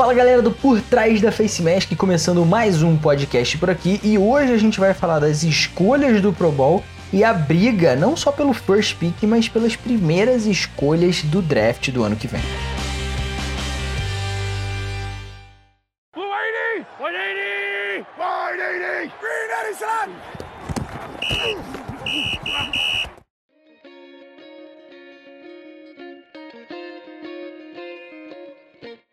Fala galera do Por Trás da Face Mask, começando mais um podcast por aqui e hoje a gente vai falar das escolhas do Pro Bowl e a briga não só pelo first pick, mas pelas primeiras escolhas do draft do ano que vem.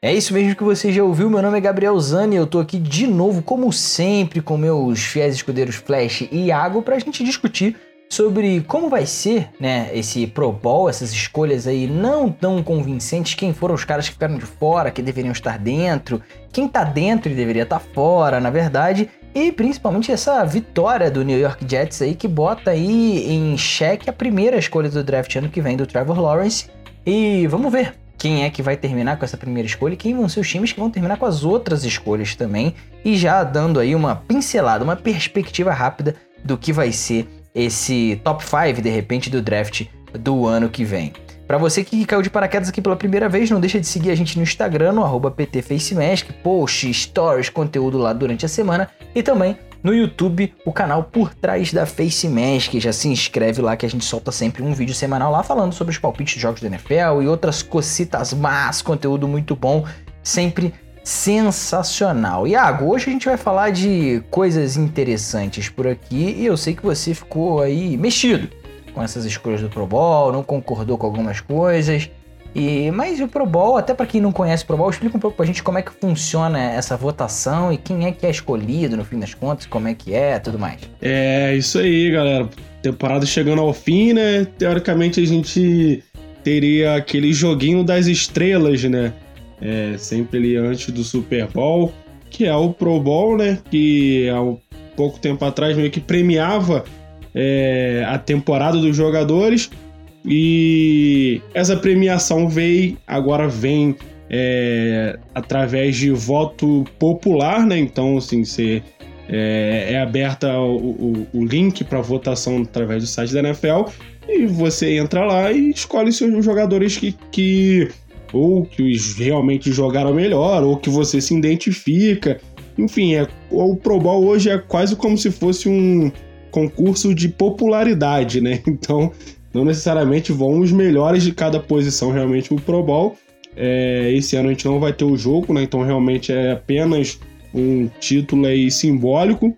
É isso mesmo que você já ouviu. Meu nome é Gabriel Zani e eu tô aqui de novo, como sempre, com meus fiéis escudeiros Flash e Iago pra gente discutir sobre como vai ser, né, esse Pro Bowl, essas escolhas aí não tão convincentes, quem foram os caras que ficaram de fora, que deveriam estar dentro, quem tá dentro e deveria estar fora, na verdade, e principalmente essa vitória do New York Jets aí que bota aí em xeque a primeira escolha do draft ano que vem do Trevor Lawrence. E vamos ver quem é que vai terminar com essa primeira escolha e quem vão ser os times que vão terminar com as outras escolhas também. E já dando aí uma pincelada, uma perspectiva rápida do que vai ser esse top 5 de repente do draft do ano que vem. Para você que caiu de paraquedas aqui pela primeira vez, não deixa de seguir a gente no Instagram, no PTFacemask, post, stories, conteúdo lá durante a semana e também no YouTube, o canal Por Trás da Face Mask. Já se inscreve lá que a gente solta sempre um vídeo semanal lá falando sobre os palpites de jogos da NFL e outras cocitas más, conteúdo muito bom, sempre sensacional. Iago, hoje a gente vai falar de coisas interessantes por aqui e eu sei que você ficou aí mexido com essas escolhas do Pro Bowl, não concordou com algumas coisas. E, mas o Pro Bowl, até para quem não conhece o Pro Bowl, explica um pouco pra gente como é que funciona essa votação e quem é que é escolhido no fim das contas, como é que é, tudo mais. É, isso aí, galera. Temporada chegando ao fim, né? Teoricamente a gente teria aquele joguinho das estrelas, né? É, sempre ali antes do Super Bowl, que é o Pro Bowl, né? Que há um pouco tempo atrás meio que premiava é, a temporada dos jogadores e essa premiação veio, agora vem é, através de voto popular, né? Então, assim, você, é, é aberta o, o, o link para votação através do site da NFL e você entra lá e escolhe seus jogadores que, que ou que realmente jogaram melhor, ou que você se identifica. Enfim, é, o Pro Bowl hoje é quase como se fosse um concurso de popularidade, né? Então não necessariamente vão os melhores de cada posição realmente o Pro Bowl. É, esse ano a gente não vai ter o jogo, né? Então realmente é apenas um título aí simbólico.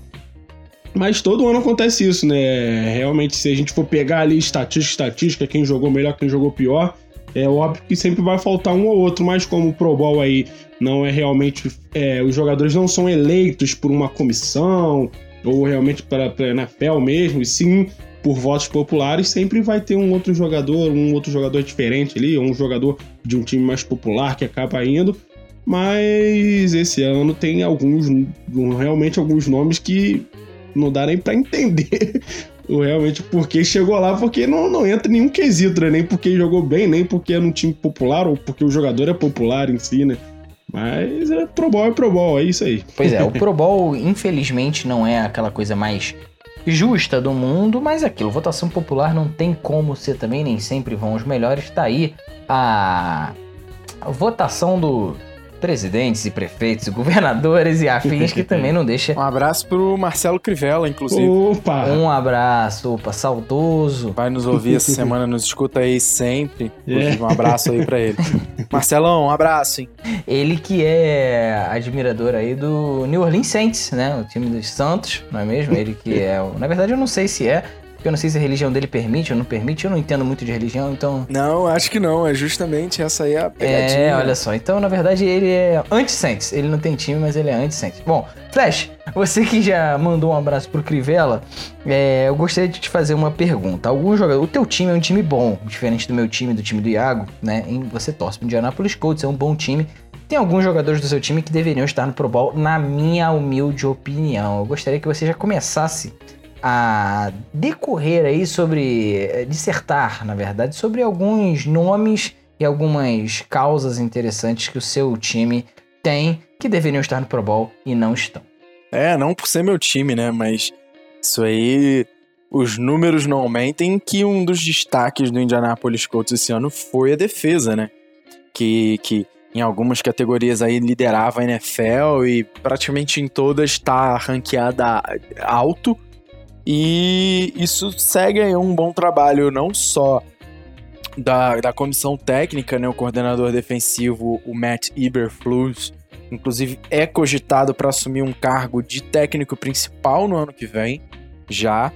Mas todo ano acontece isso, né? Realmente, se a gente for pegar ali estatística, estatística, quem jogou melhor, quem jogou pior, é óbvio que sempre vai faltar um ou outro, mas como o Pro Bowl aí não é realmente. É, os jogadores não são eleitos por uma comissão, ou realmente para a NFL mesmo, e sim por votos populares, sempre vai ter um outro jogador, um outro jogador diferente ali, ou um jogador de um time mais popular que acaba indo. Mas esse ano tem alguns, realmente alguns nomes que não dá nem para entender realmente porque chegou lá, porque não, não entra nenhum quesito, né? Nem porque jogou bem, nem porque é um time popular, ou porque o jogador é popular em si, né? Mas é Pro Bowl é Pro Bowl, é isso aí. Pois é, o Pro Bowl, infelizmente, não é aquela coisa mais justa do mundo, mas aquilo, votação popular não tem como ser também, nem sempre vão os melhores. Tá aí a, votação do presidentes e prefeitos, governadores e afins que também não deixa. Um abraço pro Marcelo Crivella, inclusive. Opa! Um abraço, opa, saudoso. Vai nos ouvir essa semana, nos escuta aí sempre. É. Um abraço aí pra ele. Marcelão, um abraço, hein? Ele que é admirador aí do New Orleans Saints, né? O time dos Santos, não é mesmo? Ele que é. Na verdade, eu não sei se é, porque eu não sei se a religião dele permite ou não permite, eu não entendo muito de religião, então. Não, acho que não, é justamente essa aí a pegadinha. É, olha só. Então, na verdade, ele é anti-Saints. Ele não tem time, mas ele é anti-Saints. Bom, Flash, você que já mandou um abraço pro Crivella, é, eu gostaria de te fazer uma pergunta. Algum jogador. O teu time é um time bom, diferente do meu time, do time do Iago, né? Você torce pro Indianapolis Colts, é um bom time. Tem alguns jogadores do seu time que deveriam estar no Pro Bowl, na minha humilde opinião. Eu gostaria que você já começasse a decorrer aí sobre, eh, dissertar, na verdade, sobre alguns nomes e algumas causas interessantes que o seu time tem que deveriam estar no Pro Bowl e não estão. É, não por ser meu time, né? Mas isso aí, os números não aumentem que um dos destaques do Indianapolis Colts esse ano foi a defesa, né? Que, que em algumas categorias aí liderava a NFL e praticamente em todas está ranqueada alto. E isso segue um bom trabalho não só da, da comissão técnica, né, o coordenador defensivo, o Matt Eberflus, inclusive é cogitado para assumir um cargo de técnico principal no ano que vem, já.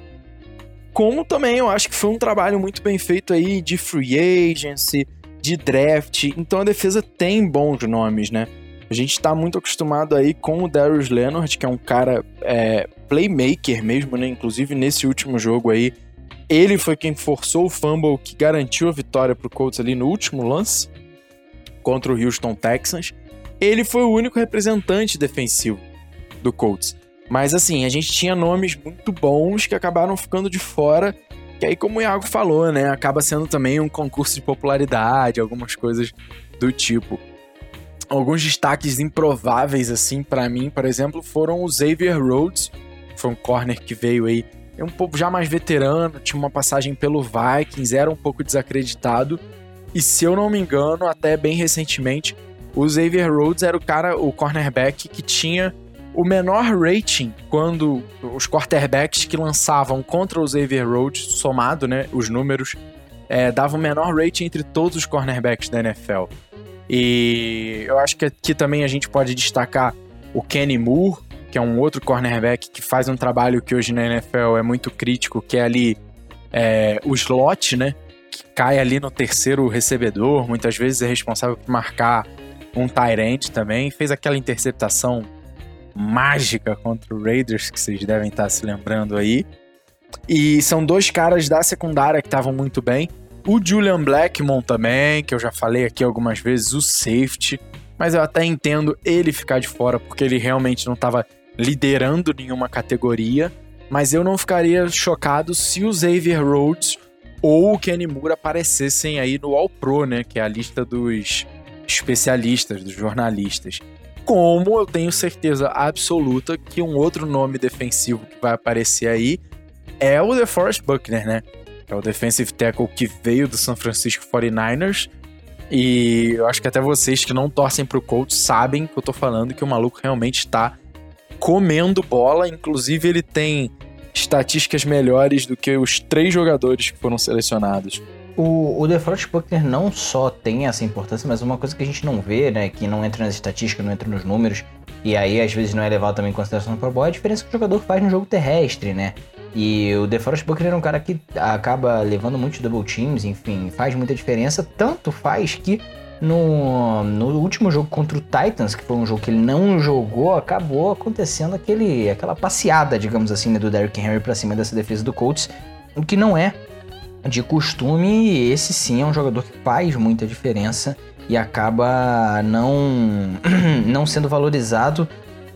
Como também eu acho que foi um trabalho muito bem feito aí de free agency, de draft. Então a defesa tem bons nomes, né? A gente está muito acostumado aí com o Darius Leonard, que é um cara é, playmaker mesmo, né? Inclusive nesse último jogo aí, ele foi quem forçou o fumble que garantiu a vitória para o Colts ali no último lance contra o Houston Texans. Ele foi o único representante defensivo do Colts. Mas assim, a gente tinha nomes muito bons que acabaram ficando de fora. Que aí, como o Iago falou, né? Acaba sendo também um concurso de popularidade, algumas coisas do tipo. Alguns destaques improváveis, assim, para mim, por exemplo, foram o Xavier Rhodes, foi um corner que veio aí é um pouco já mais veterano, tinha uma passagem pelo Vikings, era um pouco desacreditado. E se eu não me engano, até bem recentemente, o Xavier Rhodes era o cara, o cornerback que tinha o menor rating quando os quarterbacks que lançavam contra o Xavier Rhodes, somado, né, os números, é, davam o menor rating entre todos os cornerbacks da NFL. E eu acho que aqui também a gente pode destacar o Kenny Moore, que é um outro cornerback que faz um trabalho que hoje na NFL é muito crítico, que é ali é, o slot, né? Que cai ali no terceiro recebedor, muitas vezes é responsável por marcar um Tyrant também. Fez aquela interceptação mágica contra o Raiders, que vocês devem estar se lembrando aí. E são dois caras da secundária que estavam muito bem. O Julian Blackmon também, que eu já falei aqui algumas vezes, o safety. Mas eu até entendo ele ficar de fora, porque ele realmente não estava liderando nenhuma categoria, mas eu não ficaria chocado se o Xavier Rhodes ou o Kenny Moore aparecessem aí no All Pro, né, que é a lista dos especialistas, dos jornalistas. Como eu tenho certeza absoluta que um outro nome defensivo que vai aparecer aí é o DeForest Buckner, né? É o defensive tackle que veio do San Francisco 49ers. E eu acho que até vocês que não torcem pro Colts sabem que eu tô falando que o maluco realmente está comendo bola. Inclusive, ele tem estatísticas melhores do que os três jogadores que foram selecionados. O, o DeForest Buckner não só tem essa importância, mas uma coisa que a gente não vê, né, que não entra nas estatísticas, não entra nos números, e aí às vezes não é levado também em consideração Pro Bowl, é a diferença que o jogador faz no jogo terrestre, né? E o DeForest Buckner é um cara que acaba levando muitos double teams, enfim, faz muita diferença, tanto faz que no, no último jogo contra o Titans, que foi um jogo que ele não jogou, acabou acontecendo aquele, aquela passeada, digamos assim, né, do Derrick Henry para cima dessa defesa do Colts, o que não é de costume, esse sim é um jogador que faz muita diferença e acaba não, não sendo valorizado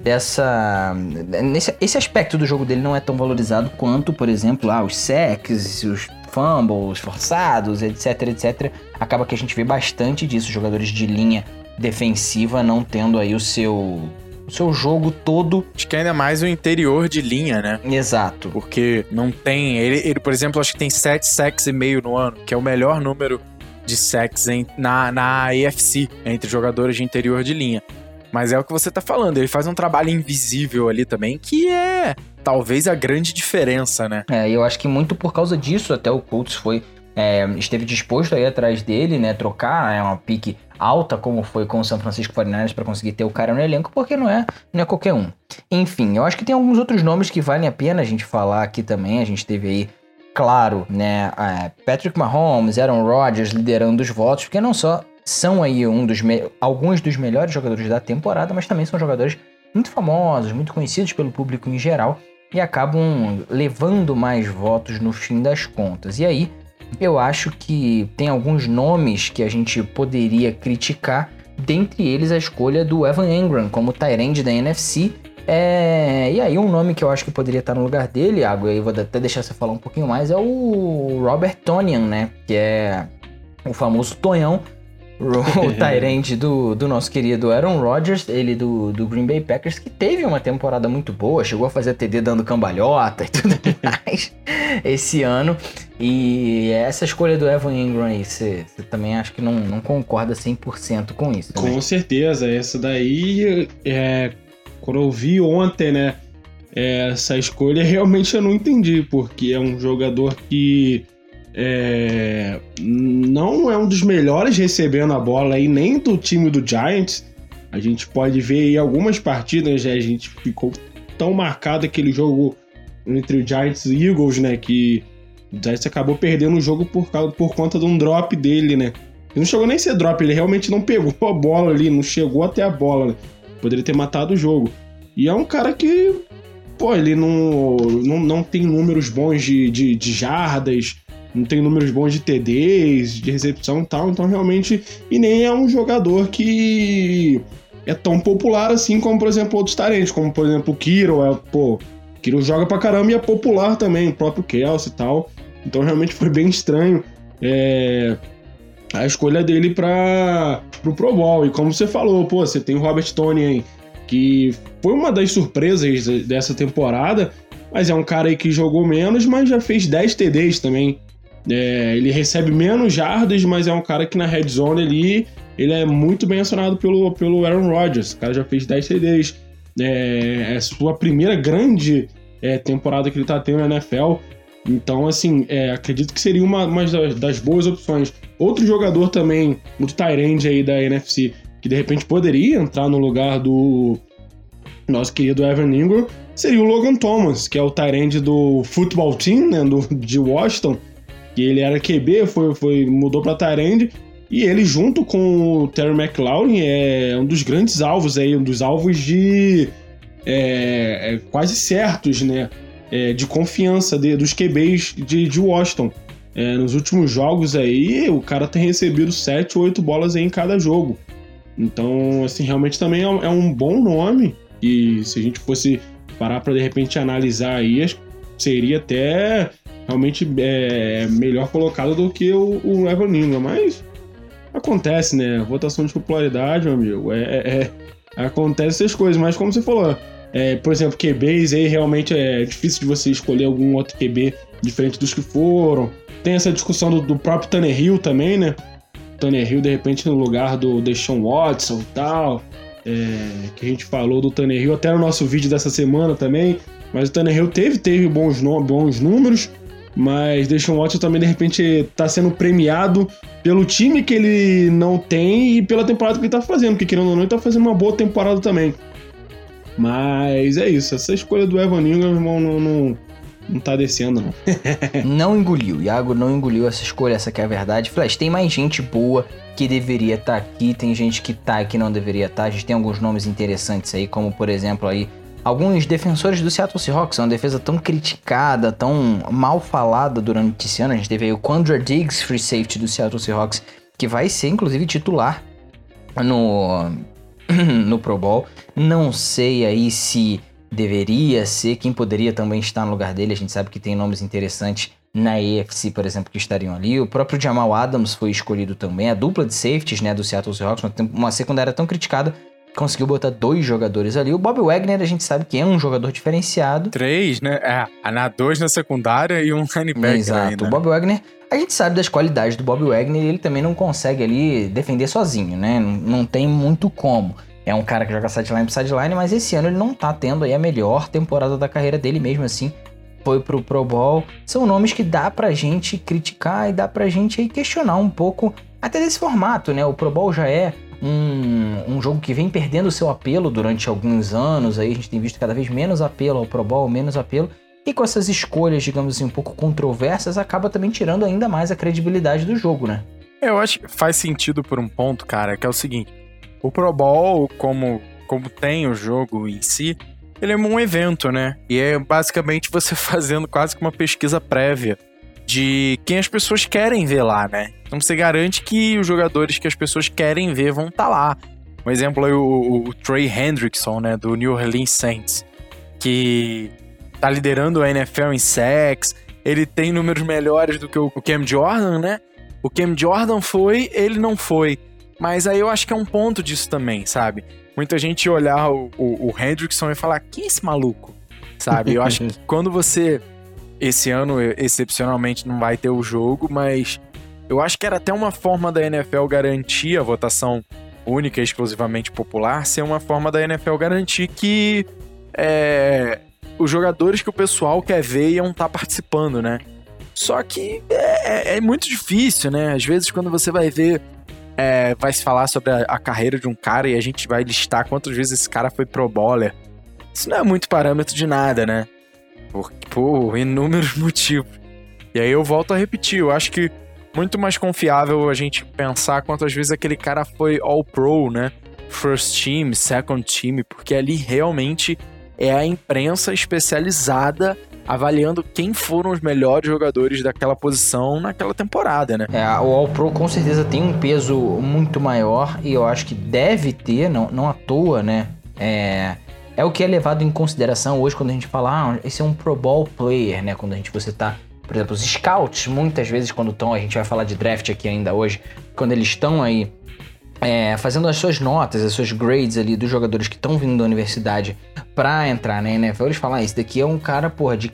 dessa nesse esse aspecto do jogo dele não é tão valorizado quanto, por exemplo, ah, os sacks, os fumbles forçados, etc, etc. Acaba que a gente vê bastante disso, jogadores de linha defensiva não tendo aí o seu o seu jogo todo. Acho que ainda mais o interior de linha, né? Exato. Porque não tem. Ele, ele por exemplo, acho que tem 7 sacks e meio no ano, que é o melhor número de sacks em, na, na AFC, entre jogadores de interior de linha. Mas é o que você tá falando, ele faz um trabalho invisível ali também, que é talvez a grande diferença, né? É, eu acho que muito por causa disso até o Colts foi é, esteve disposto aí atrás dele, né, trocar é, uma pique alta como foi com o São Francisco 49ers para conseguir ter o cara no elenco, porque não é, não é qualquer um. Enfim, eu acho que tem alguns outros nomes que valem a pena a gente falar aqui também. A gente teve aí, claro, né, é, Patrick Mahomes, Aaron Rodgers liderando os votos, porque não só são aí um dos alguns dos melhores jogadores da temporada, mas também são jogadores muito famosos, muito conhecidos pelo público em geral e acabam levando mais votos no fim das contas. E aí, eu acho que tem alguns nomes que a gente poderia criticar, dentre eles a escolha do Evan Engram como Tyrande da NFC. É... E aí, um nome que eu acho que poderia estar no lugar dele, Água, aí vou até deixar você falar um pouquinho mais, é o Robert Tonian, né? Que é o famoso Tonhão o Tyrande do, do nosso querido Aaron Rodgers, ele do, do Green Bay Packers, que teve uma temporada muito boa, chegou a fazer TD dando cambalhota e tudo mais esse ano. E essa escolha do Evan Ingram aí, você também acho que não, não concorda 100% com isso, né? Com certeza, essa daí, é, quando eu vi ontem, né, essa escolha realmente eu não entendi, porque é um jogador que é, não é um dos melhores recebendo a bola aí, nem do time do Giants. A gente pode ver aí algumas partidas, né, a gente ficou tão marcado aquele jogo entre o Giants e Eagles, né? Que o Giants acabou perdendo o jogo por, causa, por conta de um drop dele, né? Ele não chegou nem a ser drop, ele realmente não pegou a bola ali, não chegou até a bola, né? Poderia ter matado o jogo. E é um cara que, pô, ele não, não, não tem números bons de, de, de jardas, não tem números bons de TDs, de recepção e tal, então realmente. E nem é um jogador que é tão popular assim como, por exemplo, outros talentos, como por exemplo o Kiro, é, pô, Kiro joga pra caramba e é popular também, o próprio Kelsey e tal. Então realmente foi bem estranho é, a escolha dele para pro Pro Bowl. E como você falou, pô, você tem o Robert Tony aí, que foi uma das surpresas dessa temporada, mas é um cara aí que jogou menos, mas já fez 10 TDs também. É, ele recebe menos jardas, mas é um cara que na red zone ali ele é muito bem acionado pelo, pelo Aaron Rodgers. O cara já fez 10 TDs. É, é sua primeira grande é, temporada que ele tá tendo na NFL. Então, assim, é, acredito que seria uma, uma das boas opções. Outro jogador também, muito Tyrande aí da NFC, que de repente poderia entrar no lugar do nosso querido Evan Ingram, seria o Logan Thomas, que é o Tyrande do Football Team, né, do, de Washington que ele era QB, foi, foi, mudou para Tyrande, e ele junto com o Terry McLaurin é um dos grandes alvos aí, um dos alvos de é, é, quase certos, né, é, de confiança de, dos QBs de, de Washington. É, nos últimos jogos aí, o cara tem recebido 7 ou 8 bolas em cada jogo. Então, assim, realmente também é, é um bom nome. E se a gente fosse parar para de repente analisar aí, seria até realmente é melhor colocado do que o, o Evan Ingram, mas acontece, né? Votação de popularidade, meu amigo, é, é, é acontece essas coisas, mas como você falou, é, por exemplo, QBs aí realmente é difícil de você escolher algum outro QB diferente dos que foram. Tem essa discussão do, do próprio Tanner Hill também, né? Tanner Hill, de repente, no lugar do Deshaun Watson e tal. É, que a gente falou do Tanner Hill até no nosso vídeo dessa semana também. Mas o Tanner Hill teve, teve bons, bons números, mas Deshaun Watson também, de repente, está sendo premiado pelo time que ele não tem e pela temporada que ele está fazendo, porque querendo ou não, ele tá fazendo uma boa temporada também. Mas é isso, essa escolha do Evan Ingram, irmão, não, não, não tá descendo, não. não engoliu, Iago não engoliu essa escolha, essa que é a verdade. Flash, tem mais gente boa que deveria estar tá aqui, tem gente que tá e que não deveria estar. Tá. A gente tem alguns nomes interessantes aí, como por exemplo aí alguns defensores do Seattle Seahawks, é uma defesa tão criticada, tão mal falada durante esse ano. A gente teve aí o Quandra Diggs, free safety do Seattle Seahawks, que vai ser inclusive titular no, no Pro Bowl. Não sei aí se deveria ser, quem poderia também estar no lugar dele. A gente sabe que tem nomes interessantes na AFC, por exemplo, que estariam ali. O próprio Jamal Adams foi escolhido também. A dupla de safeties né, do Seattle Seahawks, uma secundária tão criticada, conseguiu botar dois jogadores ali. O Bob Wagner, a gente sabe que é um jogador diferenciado. Três, né? É, na dois na secundária e um linebacker Exato. Ainda. O Bob Wagner, a gente sabe das qualidades do Bob Wagner e ele também não consegue ali defender sozinho, né? Não, não tem muito como. É um cara que joga sideline pro sideline, mas esse ano ele não tá tendo aí a melhor temporada da carreira dele mesmo assim. Foi pro Pro Bowl. São nomes que dá pra gente criticar e dá pra gente aí questionar um pouco até desse formato, né? O Pro Bowl já é um, um jogo que vem perdendo seu apelo durante alguns anos. Aí a gente tem visto cada vez menos apelo ao Pro Bowl, menos apelo. E com essas escolhas, digamos assim, um pouco controversas, acaba também tirando ainda mais a credibilidade do jogo, né? Eu acho que faz sentido por um ponto, cara, que é o seguinte: o Pro Bowl, como, como tem o jogo em si, ele é um evento, né? E é basicamente você fazendo quase que uma pesquisa prévia de quem as pessoas querem ver lá, né? Então você garante que os jogadores que as pessoas querem ver vão estar tá lá. Um exemplo é o, o, Trey Hendrickson, né, do New Orleans Saints, que tá liderando a NFL em sacks, ele tem números melhores do que o Cam Jordan, né? O Cam Jordan foi, ele não foi. Mas aí eu acho que é um ponto disso também, sabe? Muita gente olhar o, o, o Hendrickson e falar, quem é esse maluco? Sabe? Eu acho que quando você. Esse ano, excepcionalmente, não vai ter o jogo, mas eu acho que era até uma forma da NFL garantir a votação única e exclusivamente popular, ser uma forma da NFL garantir que é, os jogadores que o pessoal quer ver iam estar tá participando, né? Só que é, é, é, muito difícil, né? Às vezes, quando você vai ver, é, vai se falar sobre a, a, carreira de um cara e a gente vai listar quantas vezes esse cara foi pro bowler. Isso não é muito parâmetro de nada, né? Por, por inúmeros motivos. E aí eu volto a repetir, eu acho que muito mais confiável a gente pensar quantas vezes aquele cara foi All-Pro, né? First Team, Second Team, porque ali realmente é a imprensa especializada avaliando quem foram os melhores jogadores daquela posição naquela temporada, né? É, o All-Pro com certeza tem um peso muito maior e eu acho que deve ter, não, não à toa, né? É, é o que é levado em consideração hoje quando a gente fala, ah, esse é um Pro Bowl player, né? Quando a gente, você tá por exemplo, os scouts, muitas vezes, quando estão, a gente vai falar de draft aqui ainda hoje, quando eles estão aí é, fazendo as suas notas, as suas grades ali dos jogadores que estão vindo da universidade pra entrar na NFL, eles falam: ah, esse daqui é um cara, porra, de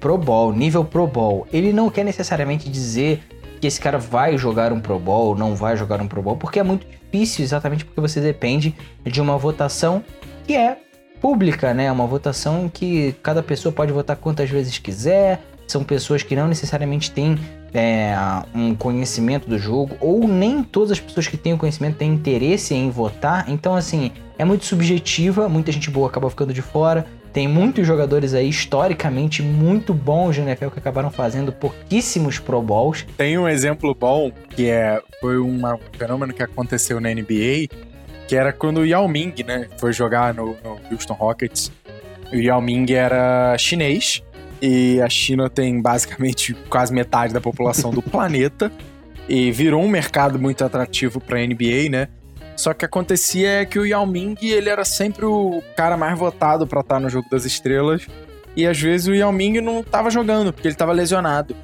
Pro Bowl, nível Pro Bowl. Ele não quer necessariamente dizer que esse cara vai jogar um Pro Bowl, não vai jogar um Pro Bowl, porque é muito difícil, exatamente porque você depende de uma votação que é pública, né? Uma votação em que cada pessoa pode votar quantas vezes quiser, são pessoas que não necessariamente têm é, um conhecimento do jogo, ou nem todas as pessoas que têm o conhecimento têm interesse em votar. Então, assim, é muito subjetiva, muita gente boa acaba ficando de fora. Tem muitos jogadores aí, historicamente, muito bons de NFL que acabaram fazendo pouquíssimos Pro Bowls. Tem um exemplo bom, que é, foi uma, um fenômeno que aconteceu na NBA, que era quando o Yao Ming, né, foi jogar no, no Houston Rockets. O Yao Ming era chinês, e a China tem basicamente quase metade da população do planeta. E virou um mercado muito atrativo para a NBA, né? Só que acontecia é que o Yao Ming, ele era sempre o cara mais votado para estar tá no jogo das estrelas. E às vezes o Yao Ming não estava jogando, porque ele estava lesionado.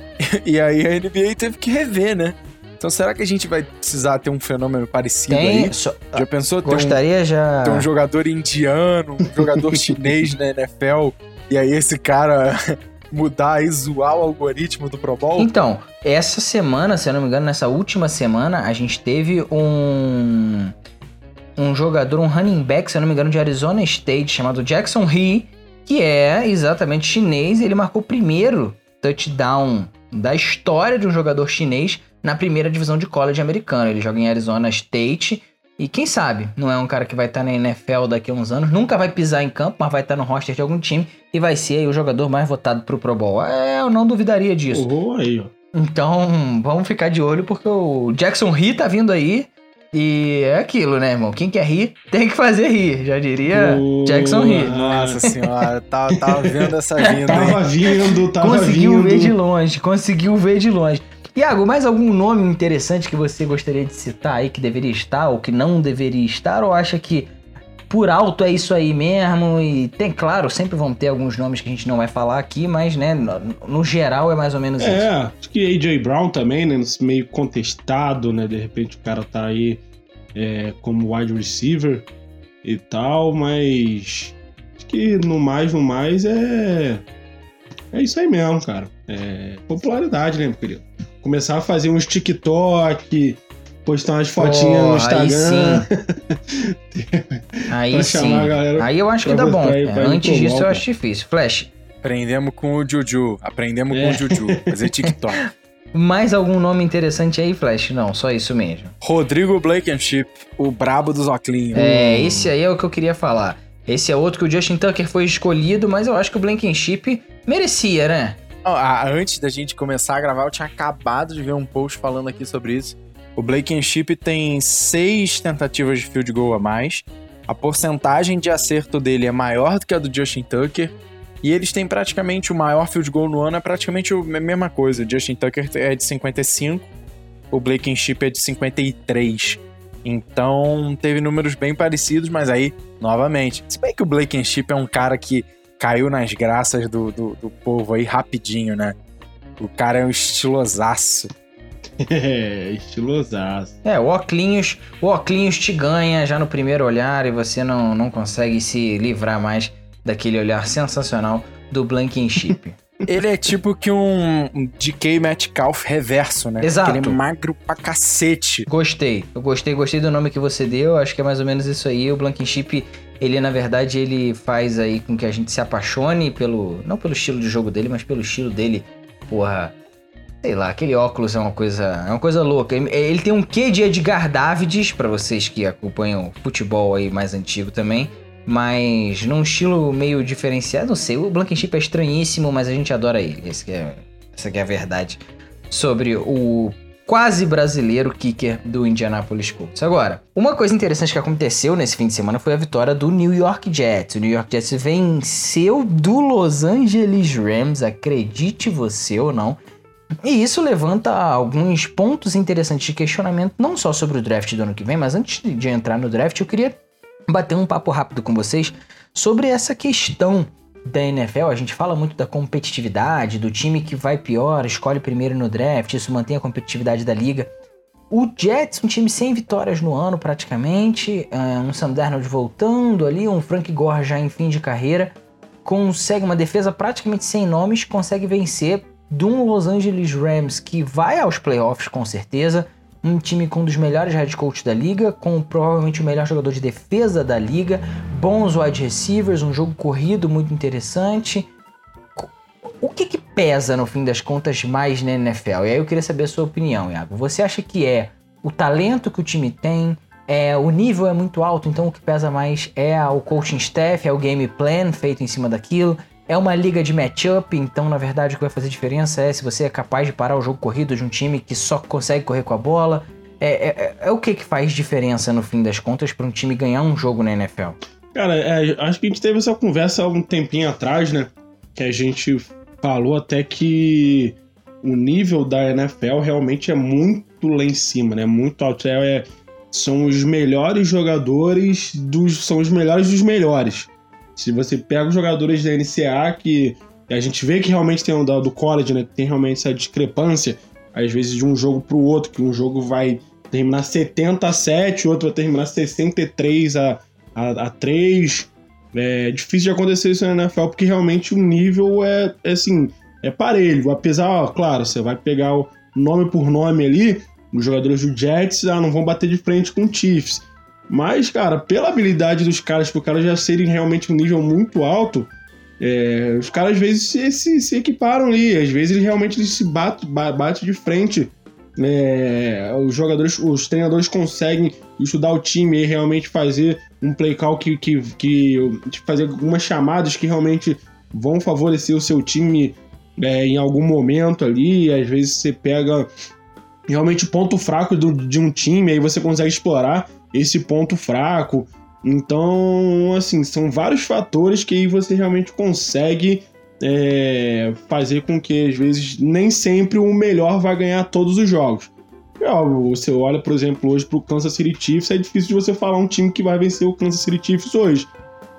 e aí a NBA teve que rever, né? Então será que a gente vai precisar ter um fenômeno parecido Tem, aí? So, já pensou ter gostaria um, já ter um jogador indiano, um jogador chinês na NFL e aí esse cara mudar e zoar o algoritmo do Pro Bowl? Então, essa semana, se eu não me engano, nessa última semana, a gente teve um um jogador, um running back, se eu não me engano, de Arizona State, chamado Jackson He, que é exatamente chinês, ele marcou o primeiro touchdown da história de um jogador chinês na primeira divisão de college americano. Ele joga em Arizona State e quem sabe, não é um cara que vai estar tá na NFL daqui a uns anos, nunca vai pisar em campo, mas vai estar tá no roster de algum time e vai ser aí o jogador mais votado pro Pro Bowl. É, eu não duvidaria disso. Oh, aí, ó. Então, vamos ficar de olho porque o Jackson Ri tá vindo aí. E é aquilo, né, irmão? Quem quer rir, tem que fazer rir. Já diria Jackson Ri. Nossa senhora, tava, tá, tava vendo essa vinda. tava vindo, tava conseguiu vindo. Conseguiu ver de longe, conseguiu ver de longe. Iago, mais algum nome interessante que você gostaria de citar aí que deveria estar ou que não deveria estar? Ou acha que por alto é isso aí mesmo? E tem, claro, sempre vão ter alguns nomes que a gente não vai falar aqui, mas, né, no, no geral é mais ou menos é, isso. É, acho que AJ Brown também, né, meio contestado, né, de repente o cara tá aí é, como wide receiver e tal, mas acho que no mais, no mais é. É isso aí mesmo, cara. É popularidade, né, meu querido? Começar a fazer uns TikTok, postar umas fotinhas oh, no Instagram. Aí sim. aí sim. Aí eu acho que dá bom. É, antes disso eu acho difícil. Flash. Aprendemos com o Juju. Aprendemos é. com o Juju. Fazer TikTok. Mais algum nome interessante aí, Flash? Não, só isso mesmo. Rodrigo Blankenship, o brabo dos oclinhos. É, esse aí é o que eu queria falar. Esse é outro que o Justin Tucker foi escolhido, mas eu acho que o Blankenship merecia, né? Antes da gente começar a gravar, eu tinha acabado de ver um post falando aqui sobre isso. O Blankenship tem seis tentativas de field goal a mais. A porcentagem de acerto dele é maior do que a do Justin Tucker. E eles têm praticamente o maior field goal no ano, é praticamente a mesma coisa. O Justin Tucker é de 55, o Blankenship é de 53. Então teve números bem parecidos, mas aí, novamente, se bem que o Blankenship é um cara que caiu nas graças do, do, do povo aí rapidinho, né? O cara é um estilosaço. É, estilosaço. É, o Oclinhos, o Oclinhos te ganha já no primeiro olhar e você não, não consegue se livrar mais daquele olhar sensacional do Blankenship. Ele é tipo que um DK Metcalf reverso, né? Exato. Aquele magro pra cacete. Gostei. Eu gostei, gostei do nome que você deu. Acho que é mais ou menos isso aí. O Blankenship, ele na verdade, ele faz aí com que a gente se apaixone pelo. Não pelo estilo de jogo dele, mas pelo estilo dele. Porra. Sei lá, aquele óculos é uma coisa. É uma coisa louca. Ele tem um quê de Edgar Davids, para vocês que acompanham futebol aí mais antigo também mas num estilo meio diferenciado, não sei, o Blankenship é estranhíssimo, mas a gente adora ele, esse é, essa é a verdade sobre o quase brasileiro kicker do Indianapolis Colts. Agora, uma coisa interessante que aconteceu nesse fim de semana foi a vitória do New York Jets. O New York Jets venceu do Los Angeles Rams, acredite você ou não. E isso levanta alguns pontos interessantes de questionamento, não só sobre o draft do ano que vem, mas antes de entrar no draft, eu queria bater um papo rápido com vocês sobre essa questão da NFL. A gente fala muito da competitividade, do time que vai pior, escolhe primeiro no draft, isso mantém a competitividade da liga. O Jets, um time sem vitórias no ano praticamente, é, um Sam Darnold voltando ali, um Frank Gore já em fim de carreira, consegue uma defesa praticamente sem nomes, consegue vencer de um Los Angeles Rams que vai aos playoffs com certeza, um time com um dos melhores head coaches da liga, com provavelmente o melhor jogador de defesa da liga, bons wide receivers, um jogo corrido muito interessante. O que, que pesa no fim das contas mais na NFL? E aí eu queria saber a sua opinião, Iago. Você acha que é o talento que o time tem? É, o nível é muito alto, então o que pesa mais é o coaching staff, é o game plan feito em cima daquilo, é uma liga de matchup, então na verdade o que vai fazer diferença é se você é capaz de parar o jogo corrido de um time que só consegue correr com a bola. É, é, é, é o que, que faz diferença no fim das contas para um time ganhar um jogo na NFL? Cara, é, acho que a gente teve essa conversa há um tempinho atrás, né? Que a gente falou até que o nível da NFL realmente é muito lá em cima, né? Muito alto. É, são os melhores jogadores dos. São os melhores dos melhores. Se você pega os jogadores da NCA, que a gente vê que realmente tem um do college, né? Tem realmente essa discrepância, às vezes, de um jogo pro outro, que um jogo vai terminar 70 a 7, o outro vai terminar 63 a, a, a 3. É difícil de acontecer isso na NFL, porque realmente o nível é, é assim, é parelho. Apesar, ó, claro, você vai pegar o nome por nome ali, os jogadores do Jets ah, não vão bater de frente com o Chiefs. Mas, cara, pela habilidade dos caras, por caras já serem realmente um nível muito alto, é, os caras às vezes se, se, se, equiparam ali, às vezes eles realmente eles se batem, batem de frente. É, os jogadores, os treinadores conseguem estudar o time e realmente fazer um play call que, que, que fazer algumas chamadas que realmente vão favorecer o seu time é, em algum momento ali. Às vezes você pega realmente o ponto fraco do, de um time, aí você consegue explorar esse ponto fraco. Então, assim, são vários fatores que aí você realmente consegue é, fazer com que, às vezes, nem sempre o melhor vai ganhar todos os jogos. É óbvio, você olha, por exemplo, hoje para o Kansas City Chiefs, é difícil de você falar um time que vai vencer o Kansas City Chiefs hoje.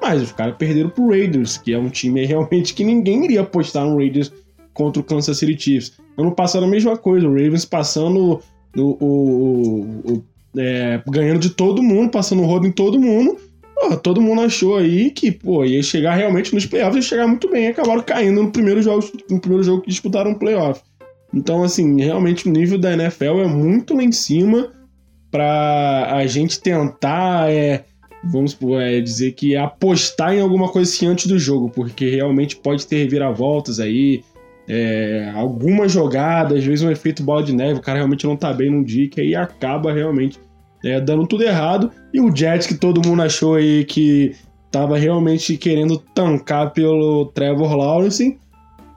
Mas os caras perderam pro Raiders, que é um time realmente que ninguém iria apostar no Raiders contra o Kansas City Chiefs. Ano passado a mesma coisa, o Ravens passando o, o, o, é, ganhando de todo mundo, passando rodo em todo mundo. Pô, todo mundo achou aí que pô, ia chegar realmente nos playoffs, ia chegar muito bem, acabaram caindo no primeiro jogo, no primeiro jogo que disputaram o playoff. Então, assim, realmente o nível da NFL é muito lá em cima para a gente tentar, é, vamos é, dizer que apostar em alguma coisa assim antes do jogo, porque realmente pode ter reviravoltas aí, é, alguma jogada, às vezes um efeito bola de neve, o cara realmente não tá bem num dia, que aí acaba realmente é, dando tudo errado. E o Jets, que todo mundo achou aí que tava realmente querendo tancar pelo Trevor Lawrence,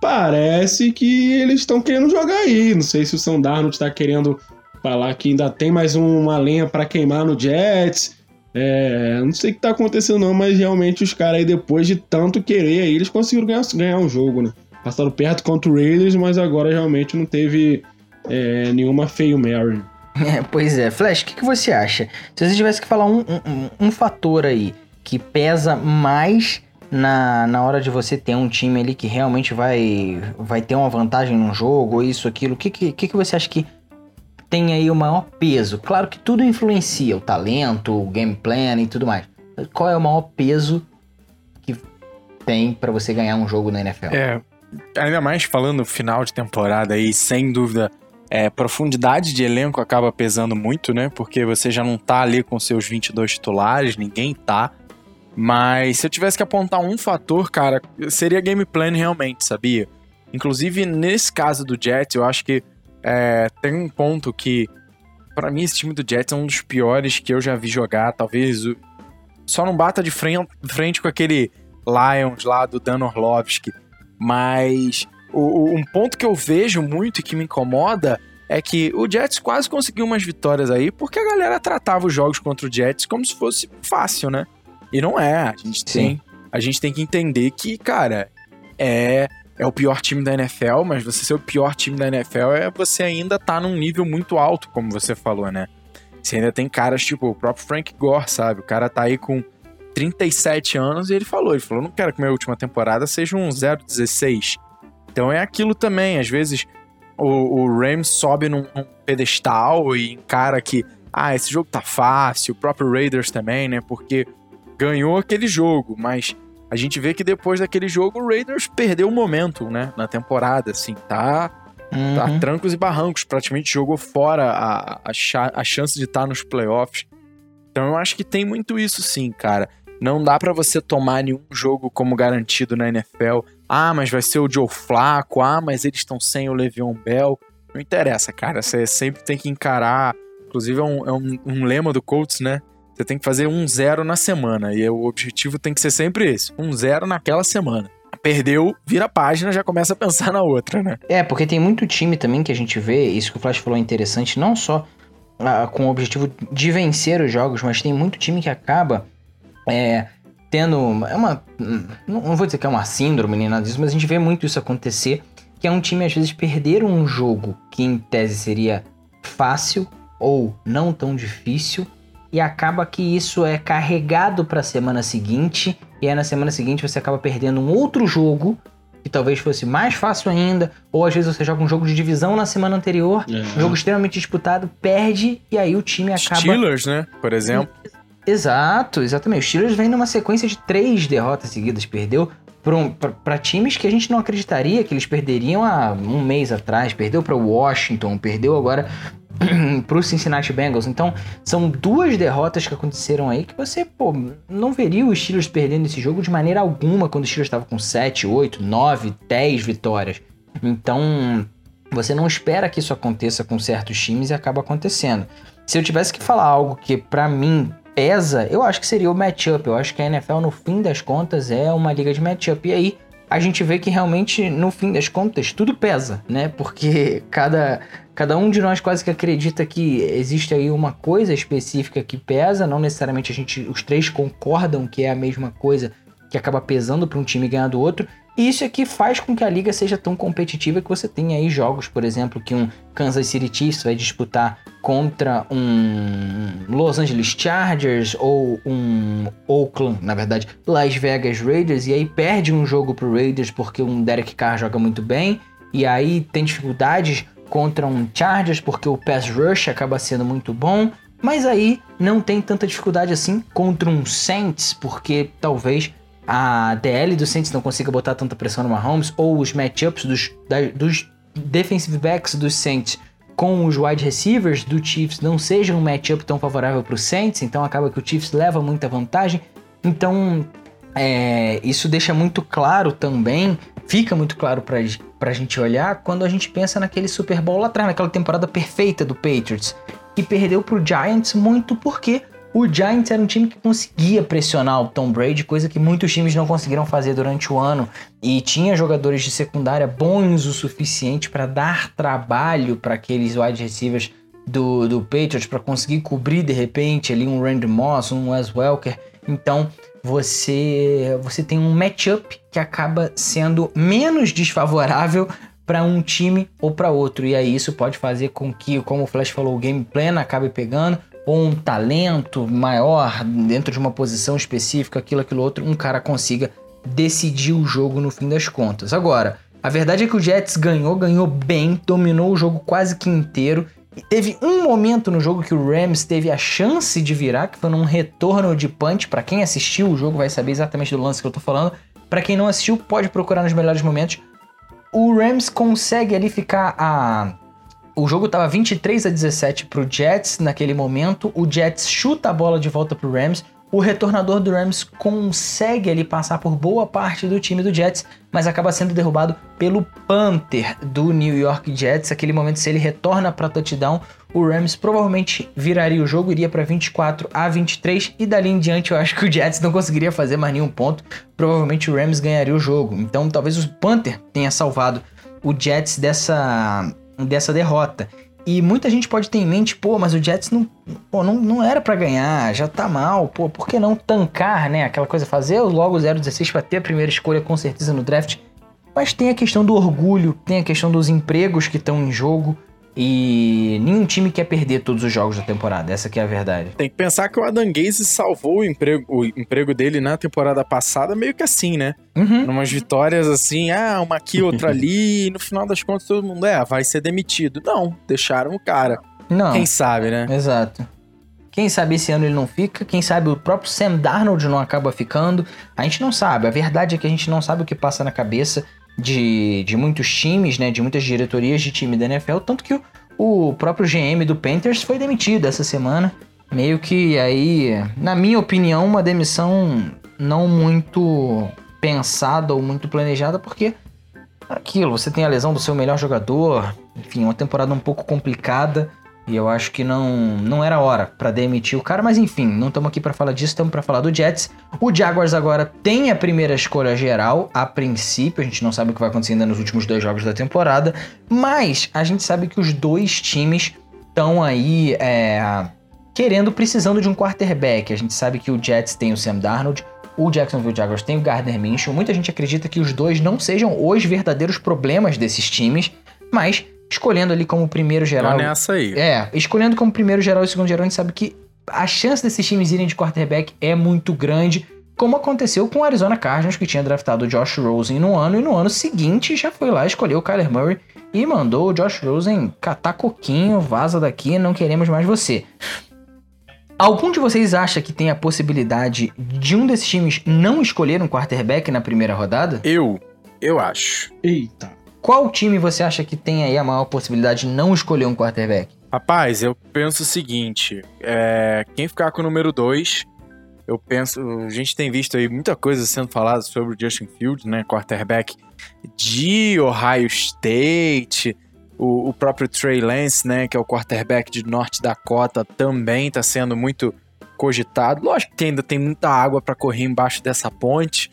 parece que eles estão querendo jogar aí. Não sei se o Sam Darnold está querendo falar que ainda tem mais uma lenha para queimar no Jets. É, não sei o que tá acontecendo não, mas realmente os caras aí, depois de tanto querer aí, eles conseguiram ganhar, ganhar um jogo, né? Passaram perto contra o Raiders, mas agora realmente não teve é, nenhuma feio Mary. É, pois é. Flash, o que, que, você acha? Se você tivesse que falar um, um, um, fator aí que pesa mais na, na hora de você ter um time ali que realmente vai, vai ter uma vantagem num jogo, ou isso, aquilo, o que, que, que, você acha que tem aí o maior peso? Claro que tudo influencia, o talento, o game plan e tudo mais. Qual é o maior peso que tem para você ganhar um jogo na NFL? É, ainda mais falando final de temporada aí, sem dúvida, é, profundidade de elenco acaba pesando muito, né? Porque você já não tá ali com seus 22 titulares, ninguém tá. Mas se eu tivesse que apontar um fator, cara, seria game plan realmente, sabia? Inclusive, nesse caso do Jets, eu acho que é, tem um ponto que, para mim, esse time do Jets é um dos piores que eu já vi jogar. Talvez só não bata de frente, frente com aquele Lions lá do Dan Orlovsky. Mas o, um ponto que eu vejo muito e que me incomoda é que o Jets quase conseguiu umas vitórias aí porque a galera tratava os jogos contra o Jets como se fosse fácil, né? E não é. A gente tem, a gente tem que entender que, cara, é é o pior time da NFL, mas você ser o pior time da NFL é você ainda tá num nível muito alto, como você falou, né? Você ainda tem caras tipo o próprio Frank Gore, sabe? O cara tá aí com 37 anos e ele falou, ele falou, não quero que minha última temporada seja um 0-16. Então é aquilo também, às vezes o, o Rams sobe num, num pedestal e encara que, ah, esse jogo tá fácil, o próprio Raiders também, né? Porque ganhou aquele jogo, mas a gente vê que depois daquele jogo o Raiders perdeu o momento, né? Na temporada, assim, tá. Uhum. Tá trancos e barrancos, praticamente jogou fora a, a, a chance de estar tá nos playoffs. Então eu acho que tem muito isso sim, cara. Não dá para você tomar nenhum jogo como garantido na NFL. Ah, mas vai ser o Joe Flaco. Ah, mas eles estão sem o Le'Veon Bell. Não interessa, cara. Você sempre tem que encarar. Inclusive é um, é um, um lema do Colts, né? Você tem que fazer um zero na semana. E o objetivo tem que ser sempre esse: um zero naquela semana. Perdeu, vira a página, já começa a pensar na outra, né? É, porque tem muito time também que a gente vê, isso que o Flash falou é interessante, não só ah, com o objetivo de vencer os jogos, mas tem muito time que acaba é, tendo é uma. Não vou dizer que é uma síndrome nem nada disso, mas a gente vê muito isso acontecer. Que é um time, às vezes, perder um jogo que em tese seria fácil ou não tão difícil e acaba que isso é carregado para a semana seguinte e aí na semana seguinte você acaba perdendo um outro jogo que talvez fosse mais fácil ainda, ou às vezes você joga um jogo de divisão na semana anterior, é. um jogo extremamente disputado, perde e aí o time acaba Steelers, né, por exemplo. Exato, exatamente. O Steelers vem numa sequência de três derrotas seguidas, perdeu para times que a gente não acreditaria que eles perderiam há um mês atrás. Perdeu para Washington, perdeu agora para os Cincinnati Bengals. Então, são duas derrotas que aconteceram aí que você, pô, não veria os Steelers perdendo esse jogo de maneira alguma quando o Steelers estava com 7, 8, 9, 10 vitórias. Então, você não espera que isso aconteça com certos times e acaba acontecendo. Se eu tivesse que falar algo que para mim pesa, eu acho que seria o matchup. Eu acho que a NFL, no fim das contas, é uma liga de matchup. E aí, a gente vê que realmente, no fim das contas, tudo pesa, né? Porque cada, cada um de nós quase que acredita que existe aí uma coisa específica que pesa, não necessariamente a gente, os três concordam que é a mesma coisa que acaba pesando para um time ganhar do outro, e isso aqui faz com que a liga seja tão competitiva que você tenha aí jogos, por exemplo, que um Kansas City Chiefs vai disputar contra um Los Angeles Chargers ou um Oakland, na verdade, Las Vegas Raiders, e aí perde um jogo pro Raiders porque um Derek Carr joga muito bem, e aí tem dificuldades contra um Chargers porque o pass rush acaba sendo muito bom, mas aí não tem tanta dificuldade assim contra um Saints porque talvez a DL do Saints não consiga botar tanta pressão no Mahomes, ou os matchups dos, dos defensive backs dos Saints com os wide receivers do Chiefs não sejam um matchup tão favorável para o Saints, então acaba que o Chiefs leva muita vantagem. Então, é, isso deixa muito claro também, fica muito claro para a gente olhar quando a gente pensa naquele Super Bowl lá atrás, naquela temporada perfeita do Patriots, que perdeu para o Giants muito porque o Giants era um time que conseguia pressionar o Tom Brady, coisa que muitos times não conseguiram fazer durante o ano, e tinha jogadores de secundária bons o suficiente para dar trabalho para aqueles wide receivers do, do Patriots para conseguir cobrir de repente ali um Randy Moss, um Wes Welker. Então você você tem um matchup que acaba sendo menos desfavorável para um time ou para outro. E aí isso pode fazer com que, como o Flash falou, o game plan acabe pegando ou um talento maior dentro de uma posição específica, aquilo, aquilo outro, um cara consiga decidir o jogo no fim das contas. Agora, a verdade é que o Jets ganhou, ganhou bem, dominou o jogo quase que inteiro Teve um momento no jogo que o Rams teve a chance de virar, que foi num retorno de punch. Para quem assistiu o jogo vai saber exatamente do lance que eu tô falando. Para quem não assistiu, pode procurar nos melhores momentos. O Rams consegue ali ficar a o jogo tava 23 a 17 pro Jets naquele momento. O Jets chuta a bola de volta pro Rams o retornador do Rams consegue ali passar por boa parte do time do Jets, mas acaba sendo derrubado pelo Panther do New York Jets. Aquele momento, se ele retorna para touchdown, o Rams provavelmente viraria o jogo, iria para 24 a 23 e dali em diante eu acho que o Jets não conseguiria fazer mais nenhum ponto. Provavelmente o Rams ganharia o jogo. Então talvez o Panther tenha salvado o Jets dessa dessa derrota. E muita gente pode ter em mente, pô, mas o Jets não, pô, não, não era para ganhar, já tá mal, pô, por que não tancar, né? Aquela coisa, fazer logo 0-16 para ter a primeira escolha com certeza no draft. Mas tem a questão do orgulho, tem a questão dos empregos que estão em jogo. E nenhum time quer perder todos os jogos da temporada, essa que é a verdade. Tem que pensar que o Adam Gaze salvou o emprego, o emprego dele na temporada passada meio que assim, né? Uhum. Numas vitórias assim, ah, uma aqui, outra ali, e no final das contas todo mundo, é, vai ser demitido. Não, deixaram o cara. Não. Quem sabe, né? Exato. Quem sabe esse ano ele não fica, quem sabe o próprio Sam Darnold não acaba ficando. A gente não sabe, a verdade é que a gente não sabe o que passa na cabeça de, de muitos times, né, de muitas diretorias de time da NFL, tanto que o, o próprio GM do Panthers foi demitido essa semana. Meio que aí, na minha opinião, uma demissão não muito pensada ou muito planejada, porque aquilo, você tem a lesão do seu melhor jogador, enfim, uma temporada um pouco complicada. E eu acho que não, não era hora para demitir o cara, mas enfim, não estamos aqui para falar disso, estamos para falar do Jets. O Jaguars agora tem a primeira escolha geral, a princípio, a gente não sabe o que vai acontecer ainda nos últimos dois jogos da temporada, mas a gente sabe que os dois times estão aí é, querendo, precisando de um quarterback. A gente sabe que o Jets tem o Sam Darnold, o Jacksonville Jaguars tem o Gardner Minshew. Muita gente acredita que os dois não sejam os verdadeiros problemas desses times, mas escolhendo ali como primeiro geral. Tô nessa aí. É, escolhendo como primeiro geral e segundo geral, a gente sabe que a chance desses times irem de quarterback é muito grande, como aconteceu com o Arizona Cardinals, que tinha draftado o Josh Rosen no ano, e no ano seguinte já foi lá, escolheu o Kyler Murray e mandou o Josh Rosen catar coquinho, vaza daqui, não queremos mais você. Algum de vocês acha que tem a possibilidade de um desses times não escolher um quarterback na primeira rodada? Eu, eu acho. Eita. Qual time você acha que tem aí a maior possibilidade de não escolher um quarterback? Rapaz, eu penso o seguinte: é, quem ficar com o número 2, eu penso. A gente tem visto aí muita coisa sendo falada sobre o Justin Fields, né? Quarterback de Ohio State. O, o, próprio Trey Lance, né? Que é o quarterback de Norte Dakota, também está sendo muito cogitado. Lógico que ainda tem muita água para correr embaixo dessa ponte